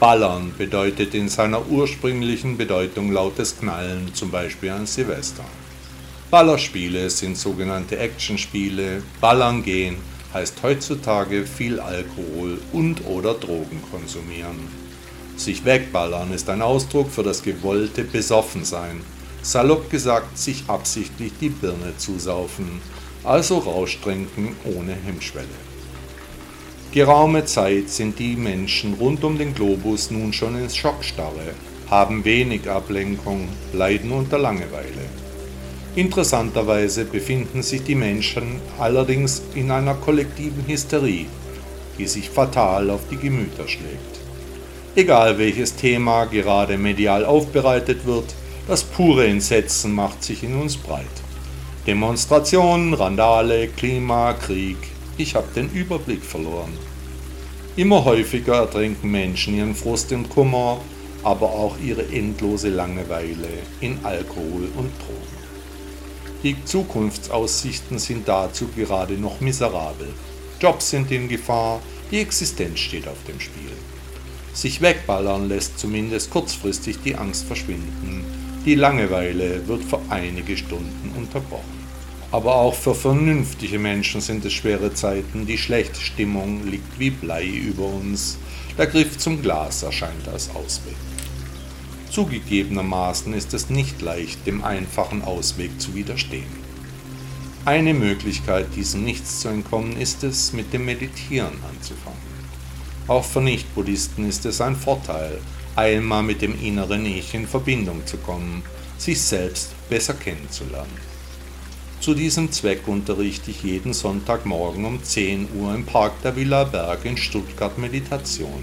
Ballern bedeutet in seiner ursprünglichen Bedeutung lautes Knallen, zum Beispiel an Silvester. Ballerspiele sind sogenannte Actionspiele. Ballern gehen heißt heutzutage viel Alkohol und oder Drogen konsumieren. Sich wegballern ist ein Ausdruck für das gewollte Besoffensein. Salopp gesagt, sich absichtlich die Birne zusaufen, also Rausch trinken ohne Hemmschwelle. Geraume Zeit sind die Menschen rund um den Globus nun schon in Schockstarre, haben wenig Ablenkung, leiden unter Langeweile. Interessanterweise befinden sich die Menschen allerdings in einer kollektiven Hysterie, die sich fatal auf die Gemüter schlägt. Egal welches Thema gerade medial aufbereitet wird, das pure Entsetzen macht sich in uns breit. Demonstrationen, Randale, Klima, Krieg, ich habe den Überblick verloren. Immer häufiger ertränken Menschen ihren Frust und Kummer, aber auch ihre endlose Langeweile in Alkohol und Drogen. Die Zukunftsaussichten sind dazu gerade noch miserabel. Jobs sind in Gefahr, die Existenz steht auf dem Spiel. Sich wegballern lässt zumindest kurzfristig die Angst verschwinden. Die Langeweile wird für einige Stunden unterbrochen. Aber auch für vernünftige Menschen sind es schwere Zeiten. Die schlechte Stimmung liegt wie Blei über uns. Der Griff zum Glas erscheint als Ausweg. Zugegebenermaßen ist es nicht leicht, dem einfachen Ausweg zu widerstehen. Eine Möglichkeit, diesem Nichts zu entkommen, ist es, mit dem Meditieren anzufangen. Auch für Nicht-Buddhisten ist es ein Vorteil, einmal mit dem inneren Ich in Verbindung zu kommen, sich selbst besser kennenzulernen. Zu diesem Zweck unterrichte ich jeden Sonntagmorgen um 10 Uhr im Park der Villa Berg in Stuttgart Meditation,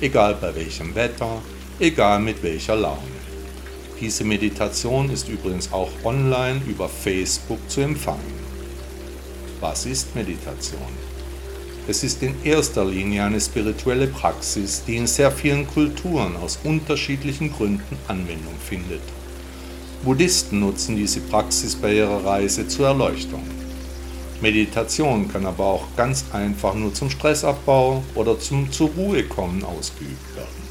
egal bei welchem Wetter, egal mit welcher Laune. Diese Meditation ist übrigens auch online über Facebook zu empfangen. Was ist Meditation? Es ist in erster Linie eine spirituelle Praxis, die in sehr vielen Kulturen aus unterschiedlichen Gründen Anwendung findet. Buddhisten nutzen diese Praxis bei ihrer Reise zur Erleuchtung. Meditation kann aber auch ganz einfach nur zum Stressabbau oder zum zur Ruhe kommen ausgeübt werden.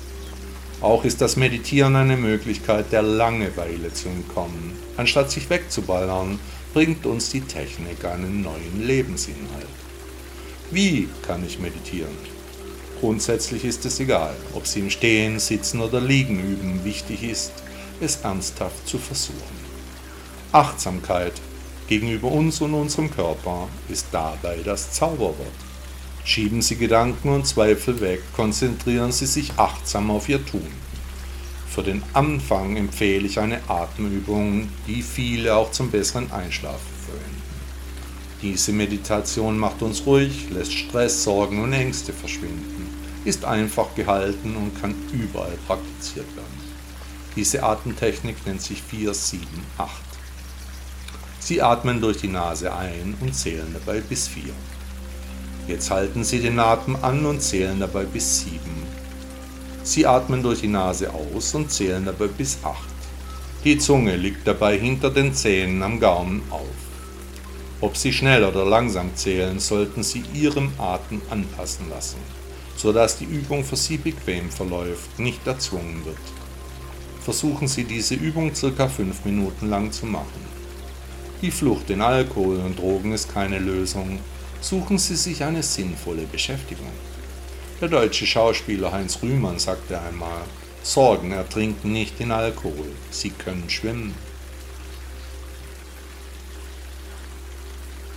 Auch ist das Meditieren eine Möglichkeit, der Langeweile zu entkommen. Anstatt sich wegzuballern, bringt uns die Technik einen neuen Lebensinhalt. Wie kann ich meditieren? Grundsätzlich ist es egal, ob Sie im Stehen, Sitzen oder Liegen üben. Wichtig ist, es ernsthaft zu versuchen. Achtsamkeit gegenüber uns und unserem Körper ist dabei das Zauberwort. Schieben Sie Gedanken und Zweifel weg, konzentrieren Sie sich achtsam auf Ihr Tun. Für den Anfang empfehle ich eine Atemübung, die viele auch zum besseren Einschlafen verwenden. Diese Meditation macht uns ruhig, lässt Stress, Sorgen und Ängste verschwinden, ist einfach gehalten und kann überall praktiziert werden. Diese Atemtechnik nennt sich 4-7-8. Sie atmen durch die Nase ein und zählen dabei bis 4. Jetzt halten Sie den Atem an und zählen dabei bis 7. Sie atmen durch die Nase aus und zählen dabei bis 8. Die Zunge liegt dabei hinter den Zähnen am Gaumen auf. Ob Sie schnell oder langsam zählen, sollten Sie Ihrem Atem anpassen lassen, sodass die Übung für Sie bequem verläuft, nicht erzwungen wird. Versuchen Sie diese Übung circa 5 Minuten lang zu machen. Die Flucht in Alkohol und Drogen ist keine Lösung. Suchen Sie sich eine sinnvolle Beschäftigung. Der deutsche Schauspieler Heinz Rühmann sagte einmal, Sorgen ertrinken nicht in Alkohol, sie können schwimmen.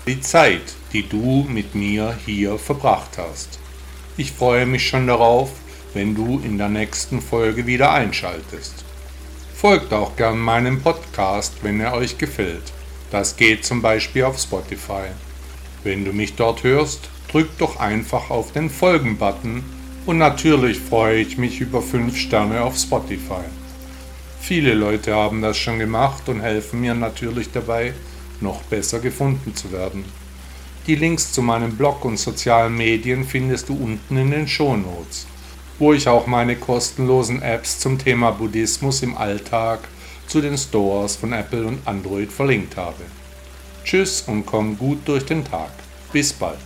Die Zeit, die du mit mir hier verbracht hast. Ich freue mich schon darauf, wenn du in der nächsten Folge wieder einschaltest. Folgt auch gern meinem Podcast, wenn er euch gefällt. Das geht zum Beispiel auf Spotify. Wenn du mich dort hörst, drück doch einfach auf den Folgen-Button und natürlich freue ich mich über 5 Sterne auf Spotify. Viele Leute haben das schon gemacht und helfen mir natürlich dabei, noch besser gefunden zu werden. Die Links zu meinem Blog und sozialen Medien findest du unten in den Shownotes, wo ich auch meine kostenlosen Apps zum Thema Buddhismus im Alltag zu den Stores von Apple und Android verlinkt habe. Tschüss und komm gut durch den Tag. Bis bald.